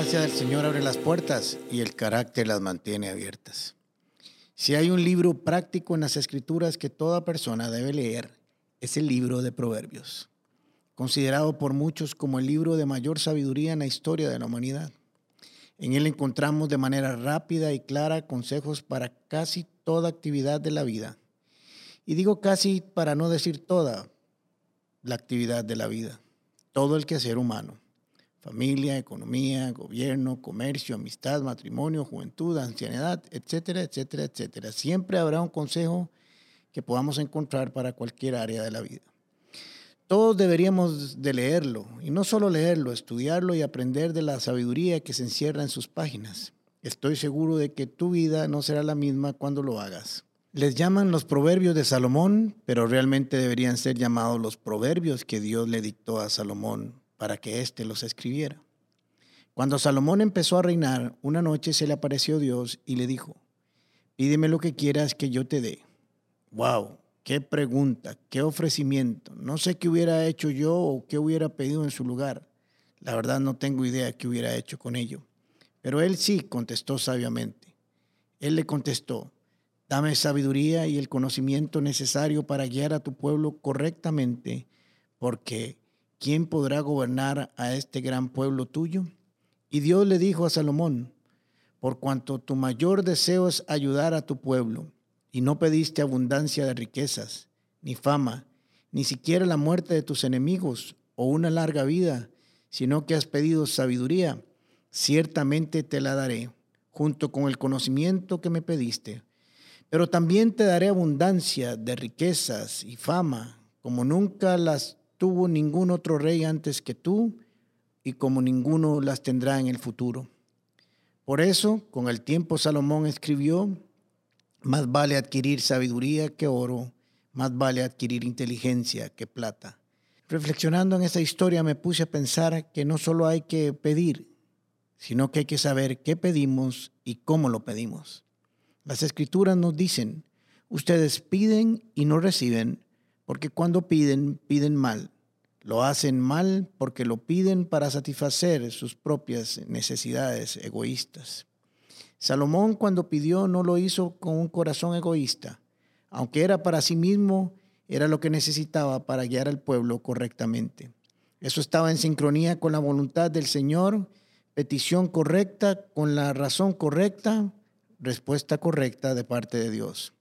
gracia del Señor abre las puertas y el carácter las mantiene abiertas. Si hay un libro práctico en las escrituras que toda persona debe leer, es el libro de Proverbios, considerado por muchos como el libro de mayor sabiduría en la historia de la humanidad. En él encontramos de manera rápida y clara consejos para casi toda actividad de la vida. Y digo casi para no decir toda la actividad de la vida, todo el quehacer humano familia, economía, gobierno, comercio, amistad, matrimonio, juventud, ancianidad, etcétera, etcétera, etcétera. Siempre habrá un consejo que podamos encontrar para cualquier área de la vida. Todos deberíamos de leerlo, y no solo leerlo, estudiarlo y aprender de la sabiduría que se encierra en sus páginas. Estoy seguro de que tu vida no será la misma cuando lo hagas. Les llaman los proverbios de Salomón, pero realmente deberían ser llamados los proverbios que Dios le dictó a Salomón para que éste los escribiera. Cuando Salomón empezó a reinar, una noche se le apareció Dios y le dijo, pídeme lo que quieras que yo te dé. ¡Wow! ¡Qué pregunta! ¡Qué ofrecimiento! No sé qué hubiera hecho yo o qué hubiera pedido en su lugar. La verdad no tengo idea qué hubiera hecho con ello. Pero él sí contestó sabiamente. Él le contestó, dame sabiduría y el conocimiento necesario para guiar a tu pueblo correctamente, porque ¿quién podrá gobernar a este gran pueblo tuyo? Y Dios le dijo a Salomón, por cuanto tu mayor deseo es ayudar a tu pueblo, y no pediste abundancia de riquezas, ni fama, ni siquiera la muerte de tus enemigos o una larga vida, sino que has pedido sabiduría, ciertamente te la daré, junto con el conocimiento que me pediste. Pero también te daré abundancia de riquezas y fama, como nunca las tuvo ningún otro rey antes que tú y como ninguno las tendrá en el futuro. Por eso, con el tiempo Salomón escribió, más vale adquirir sabiduría que oro, más vale adquirir inteligencia que plata. Reflexionando en esta historia me puse a pensar que no solo hay que pedir, sino que hay que saber qué pedimos y cómo lo pedimos. Las escrituras nos dicen, ustedes piden y no reciben porque cuando piden, piden mal. Lo hacen mal porque lo piden para satisfacer sus propias necesidades egoístas. Salomón cuando pidió no lo hizo con un corazón egoísta. Aunque era para sí mismo, era lo que necesitaba para guiar al pueblo correctamente. Eso estaba en sincronía con la voluntad del Señor, petición correcta, con la razón correcta, respuesta correcta de parte de Dios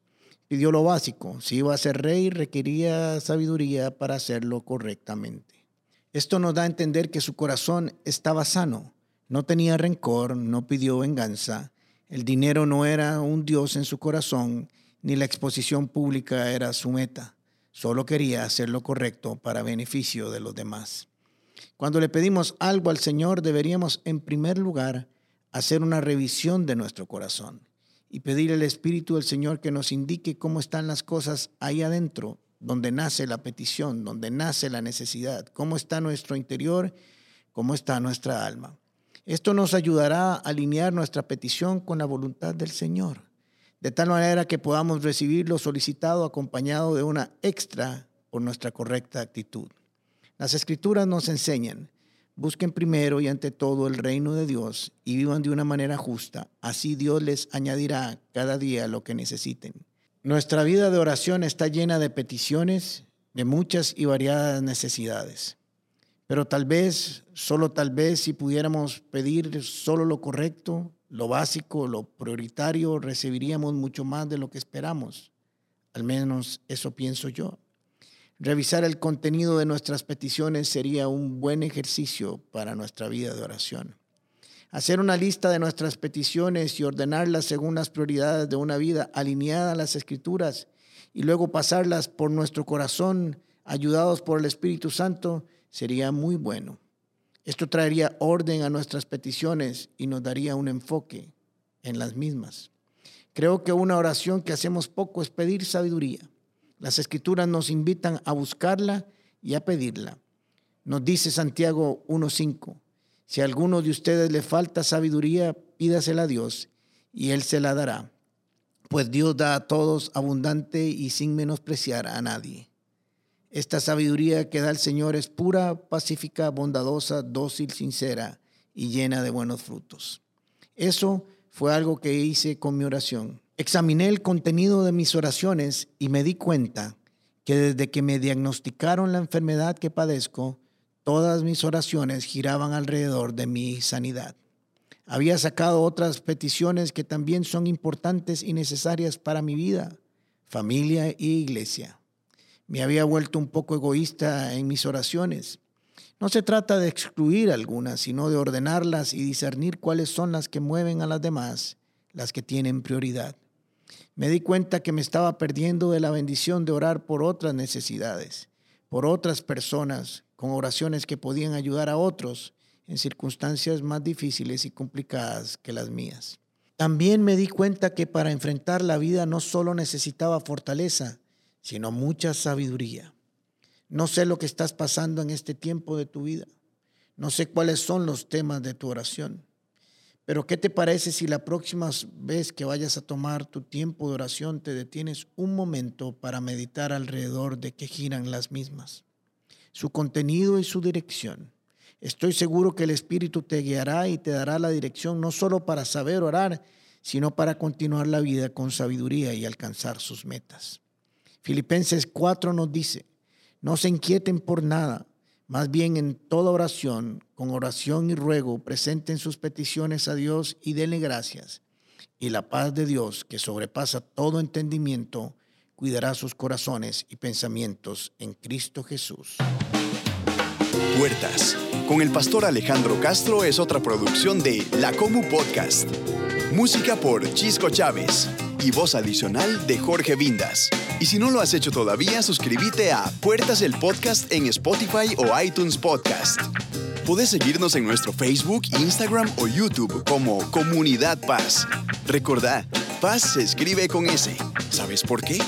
pidió lo básico. Si iba a ser rey, requería sabiduría para hacerlo correctamente. Esto nos da a entender que su corazón estaba sano. No tenía rencor, no pidió venganza. El dinero no era un dios en su corazón, ni la exposición pública era su meta. Solo quería hacer lo correcto para beneficio de los demás. Cuando le pedimos algo al Señor, deberíamos en primer lugar hacer una revisión de nuestro corazón y pedir al Espíritu del Señor que nos indique cómo están las cosas ahí adentro, donde nace la petición, donde nace la necesidad, cómo está nuestro interior, cómo está nuestra alma. Esto nos ayudará a alinear nuestra petición con la voluntad del Señor, de tal manera que podamos recibir lo solicitado acompañado de una extra por nuestra correcta actitud. Las escrituras nos enseñan Busquen primero y ante todo el reino de Dios y vivan de una manera justa. Así Dios les añadirá cada día lo que necesiten. Nuestra vida de oración está llena de peticiones, de muchas y variadas necesidades. Pero tal vez, solo tal vez, si pudiéramos pedir solo lo correcto, lo básico, lo prioritario, recibiríamos mucho más de lo que esperamos. Al menos eso pienso yo. Revisar el contenido de nuestras peticiones sería un buen ejercicio para nuestra vida de oración. Hacer una lista de nuestras peticiones y ordenarlas según las prioridades de una vida alineada a las escrituras y luego pasarlas por nuestro corazón, ayudados por el Espíritu Santo, sería muy bueno. Esto traería orden a nuestras peticiones y nos daría un enfoque en las mismas. Creo que una oración que hacemos poco es pedir sabiduría. Las escrituras nos invitan a buscarla y a pedirla. Nos dice Santiago 1.5, si a alguno de ustedes le falta sabiduría, pídasela a Dios y Él se la dará, pues Dios da a todos abundante y sin menospreciar a nadie. Esta sabiduría que da el Señor es pura, pacífica, bondadosa, dócil, sincera y llena de buenos frutos. Eso fue algo que hice con mi oración. Examiné el contenido de mis oraciones y me di cuenta que desde que me diagnosticaron la enfermedad que padezco, todas mis oraciones giraban alrededor de mi sanidad. Había sacado otras peticiones que también son importantes y necesarias para mi vida, familia y iglesia. Me había vuelto un poco egoísta en mis oraciones no se trata de excluir algunas, sino de ordenarlas y discernir cuáles son las que mueven a las demás, las que tienen prioridad. Me di cuenta que me estaba perdiendo de la bendición de orar por otras necesidades, por otras personas, con oraciones que podían ayudar a otros en circunstancias más difíciles y complicadas que las mías. También me di cuenta que para enfrentar la vida no solo necesitaba fortaleza, sino mucha sabiduría. No sé lo que estás pasando en este tiempo de tu vida. No sé cuáles son los temas de tu oración. Pero ¿qué te parece si la próxima vez que vayas a tomar tu tiempo de oración te detienes un momento para meditar alrededor de qué giran las mismas? Su contenido y su dirección. Estoy seguro que el Espíritu te guiará y te dará la dirección no solo para saber orar, sino para continuar la vida con sabiduría y alcanzar sus metas. Filipenses 4 nos dice, no se inquieten por nada, más bien en toda oración, con oración y ruego, presenten sus peticiones a Dios y denle gracias. Y la paz de Dios, que sobrepasa todo entendimiento, cuidará sus corazones y pensamientos en Cristo Jesús. Puertas, con el pastor Alejandro Castro es otra producción de La Comu Podcast. Música por Chisco Chávez y voz adicional de Jorge Vindas. Y si no lo has hecho todavía, suscríbete a Puertas el Podcast en Spotify o iTunes Podcast. Puedes seguirnos en nuestro Facebook, Instagram o YouTube como Comunidad Paz. Recordá, Paz se escribe con S. ¿Sabes por qué?